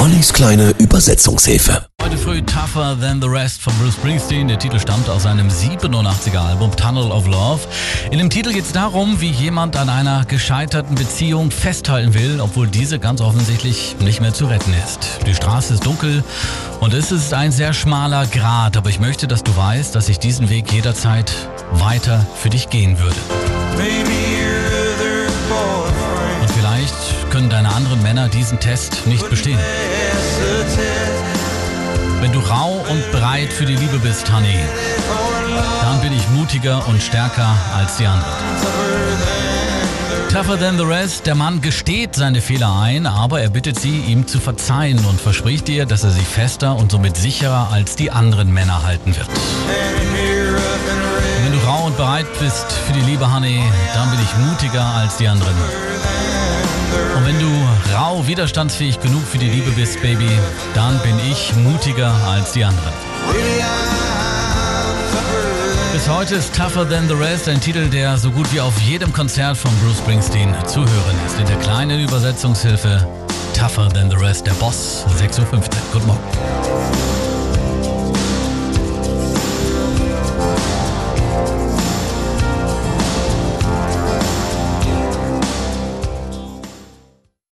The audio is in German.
Ollis kleine Übersetzungshilfe. Heute früh Tougher Than the Rest von Bruce Springsteen. Der Titel stammt aus seinem 87er Album Tunnel of Love. In dem Titel geht es darum, wie jemand an einer gescheiterten Beziehung festhalten will, obwohl diese ganz offensichtlich nicht mehr zu retten ist. Die Straße ist dunkel und es ist ein sehr schmaler Grat, aber ich möchte, dass du weißt, dass ich diesen Weg jederzeit weiter für dich gehen würde. Und können deine anderen Männer diesen Test nicht bestehen. Wenn du rau und bereit für die Liebe bist, Honey, dann bin ich mutiger und stärker als die anderen. Tougher than the rest, der Mann gesteht seine Fehler ein, aber er bittet sie, ihm zu verzeihen und verspricht ihr, dass er sie fester und somit sicherer als die anderen Männer halten wird. Bereit bist für die Liebe, Honey, dann bin ich mutiger als die anderen. Und wenn du rau widerstandsfähig genug für die Liebe bist, Baby, dann bin ich mutiger als die anderen. Bis heute ist Tougher Than the Rest ein Titel, der so gut wie auf jedem Konzert von Bruce Springsteen zu hören ist. In der kleinen Übersetzungshilfe Tougher Than the Rest, der Boss, 6.15 Uhr. Guten Morgen.